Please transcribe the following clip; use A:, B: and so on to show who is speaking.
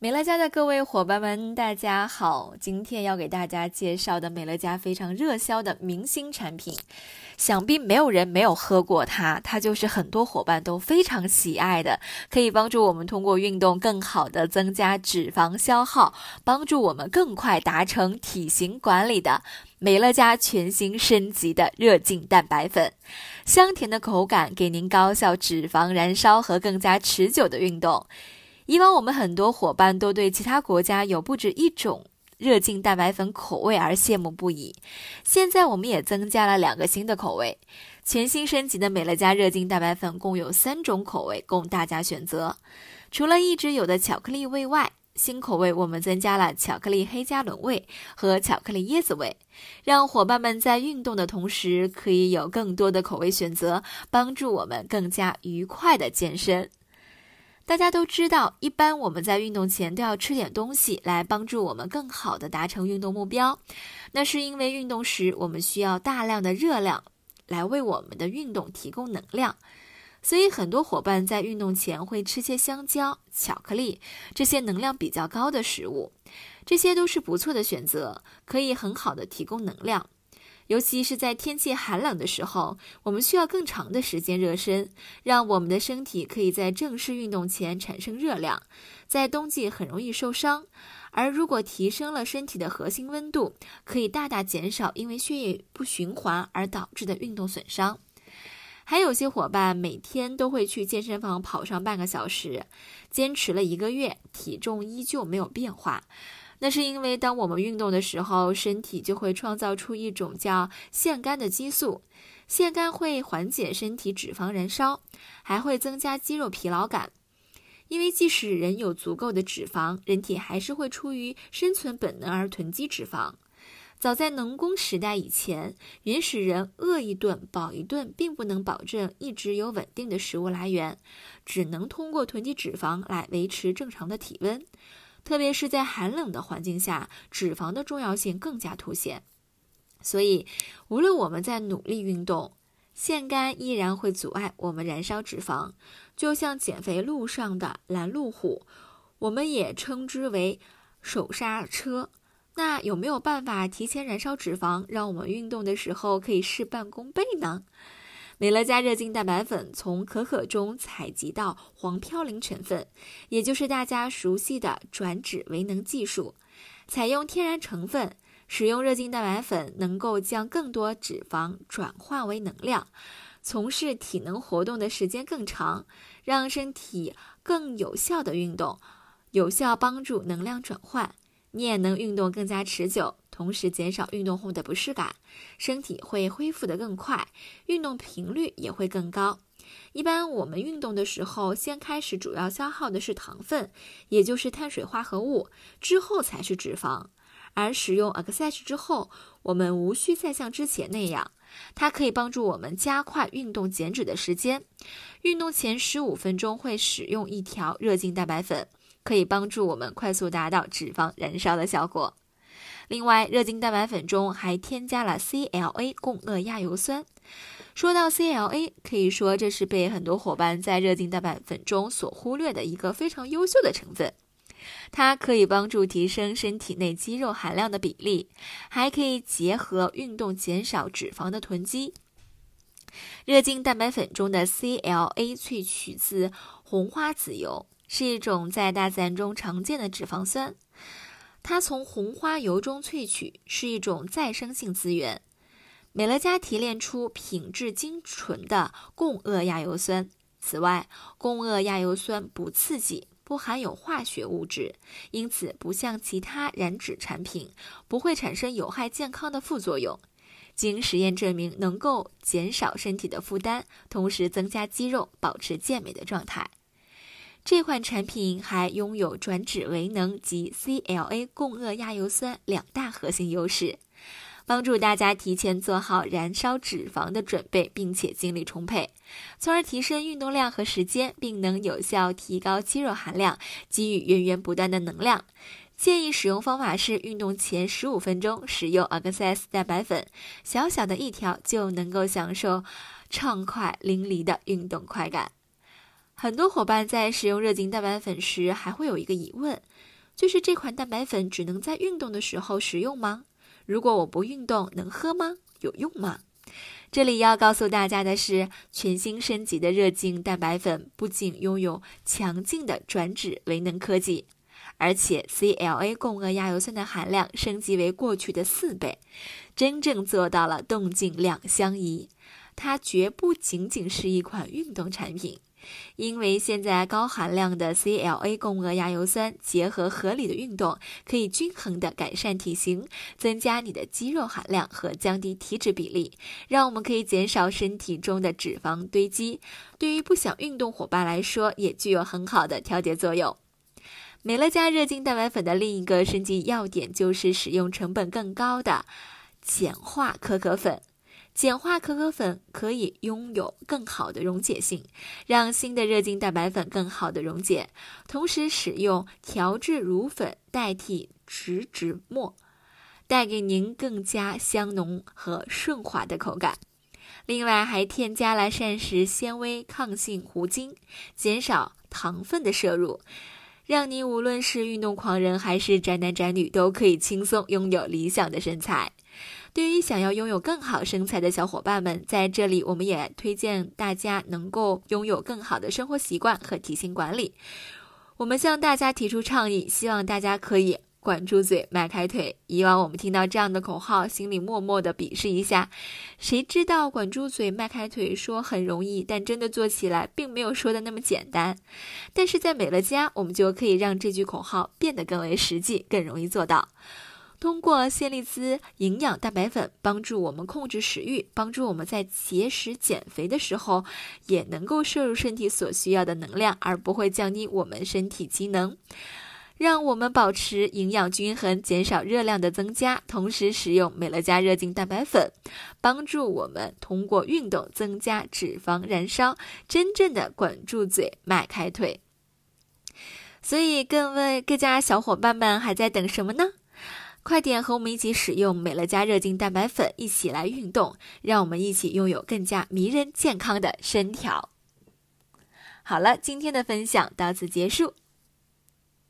A: 美乐家的各位伙伴们，大家好！今天要给大家介绍的美乐家非常热销的明星产品，想必没有人没有喝过它。它就是很多伙伴都非常喜爱的，可以帮助我们通过运动更好的增加脂肪消耗，帮助我们更快达成体型管理的美乐家全新升级的热净蛋白粉。香甜的口感，给您高效脂肪燃烧和更加持久的运动。以往我们很多伙伴都对其他国家有不止一种热劲蛋白粉口味而羡慕不已，现在我们也增加了两个新的口味，全新升级的美乐家热劲蛋白粉共有三种口味供大家选择。除了一直有的巧克力味外，新口味我们增加了巧克力黑加仑味和巧克力椰子味，让伙伴们在运动的同时可以有更多的口味选择，帮助我们更加愉快的健身。大家都知道，一般我们在运动前都要吃点东西来帮助我们更好的达成运动目标。那是因为运动时我们需要大量的热量来为我们的运动提供能量，所以很多伙伴在运动前会吃些香蕉、巧克力这些能量比较高的食物，这些都是不错的选择，可以很好的提供能量。尤其是在天气寒冷的时候，我们需要更长的时间热身，让我们的身体可以在正式运动前产生热量。在冬季很容易受伤，而如果提升了身体的核心温度，可以大大减少因为血液不循环而导致的运动损伤。还有些伙伴每天都会去健身房跑上半个小时，坚持了一个月，体重依旧没有变化。那是因为，当我们运动的时候，身体就会创造出一种叫腺苷的激素，腺苷会缓解身体脂肪燃烧，还会增加肌肉疲劳感。因为即使人有足够的脂肪，人体还是会出于生存本能而囤积脂肪。早在农工时代以前，原始人饿一顿饱一顿，并不能保证一直有稳定的食物来源，只能通过囤积脂肪来维持正常的体温。特别是在寒冷的环境下，脂肪的重要性更加凸显。所以，无论我们在努力运动，腺苷依然会阻碍我们燃烧脂肪，就像减肥路上的拦路虎，我们也称之为手刹车。那有没有办法提前燃烧脂肪，让我们运动的时候可以事半功倍呢？美乐家热劲蛋白粉从可可中采集到黄嘌呤成分，也就是大家熟悉的转脂为能技术。采用天然成分，使用热劲蛋白粉能够将更多脂肪转化为能量，从事体能活动的时间更长，让身体更有效的运动，有效帮助能量转换。你也能运动更加持久。同时减少运动后的不适感，身体会恢复得更快，运动频率也会更高。一般我们运动的时候，先开始主要消耗的是糖分，也就是碳水化合物，之后才是脂肪。而使用 Access 之后，我们无需再像之前那样，它可以帮助我们加快运动减脂的时间。运动前十五分钟会使用一条热劲蛋白粉，可以帮助我们快速达到脂肪燃烧的效果。另外，热劲蛋白粉中还添加了 CLA 共轭亚油酸。说到 CLA，可以说这是被很多伙伴在热劲蛋白粉中所忽略的一个非常优秀的成分。它可以帮助提升身体内肌肉含量的比例，还可以结合运动减少脂肪的囤积。热劲蛋白粉中的 CLA 萃取自红花籽油，是一种在大自然中常见的脂肪酸。它从红花油中萃取，是一种再生性资源。美乐家提炼出品质精纯的共轭亚油酸。此外，共轭亚油酸不刺激，不含有化学物质，因此不像其他燃脂产品，不会产生有害健康的副作用。经实验证明，能够减少身体的负担，同时增加肌肉，保持健美的状态。这款产品还拥有转脂为能及 CLA 共轭亚油酸两大核心优势，帮助大家提前做好燃烧脂肪的准备，并且精力充沛，从而提升运动量和时间，并能有效提高肌肉含量，给予源源不断的能量。建议使用方法是：运动前十五分钟使用 Access 蛋白粉，小小的一条就能够享受畅快淋漓的运动快感。很多伙伴在使用热精蛋白粉时，还会有一个疑问，就是这款蛋白粉只能在运动的时候使用吗？如果我不运动，能喝吗？有用吗？这里要告诉大家的是，全新升级的热精蛋白粉不仅拥有强劲的转脂维能科技，而且 CLA 共轭亚油酸的含量升级为过去的四倍，真正做到了动静两相宜。它绝不仅仅是一款运动产品。因为现在高含量的 CLA 共轭亚油酸结合合理的运动，可以均衡地改善体型，增加你的肌肉含量和降低体脂比例，让我们可以减少身体中的脂肪堆积。对于不想运动伙伴来说，也具有很好的调节作用。美乐家热精蛋白粉的另一个升级要点就是使用成本更高的碱化可可粉。碱化可可粉可以拥有更好的溶解性，让新的热精蛋白粉更好的溶解。同时，使用调制乳粉代替植脂末，带给您更加香浓和顺滑的口感。另外，还添加了膳食纤维抗性糊精，减少糖分的摄入，让你无论是运动狂人还是宅男宅女，都可以轻松拥有理想的身材。对于想要拥有更好身材的小伙伴们，在这里我们也推荐大家能够拥有更好的生活习惯和体型管理。我们向大家提出倡议，希望大家可以管住嘴，迈开腿。以往我们听到这样的口号，心里默默的鄙视一下。谁知道管住嘴，迈开腿说很容易，但真的做起来并没有说的那么简单。但是在美乐家，我们就可以让这句口号变得更为实际，更容易做到。通过线粒兹营养蛋白粉帮助我们控制食欲，帮助我们在节食减肥的时候也能够摄入身体所需要的能量，而不会降低我们身体机能，让我们保持营养均衡，减少热量的增加。同时，使用美乐家热精蛋白粉，帮助我们通过运动增加脂肪燃烧，真正的管住嘴，迈开腿。所以，各位各家小伙伴们还在等什么呢？快点和我们一起使用美乐家热精蛋白粉，一起来运动，让我们一起拥有更加迷人健康的身条。好了，今天的分享到此结束。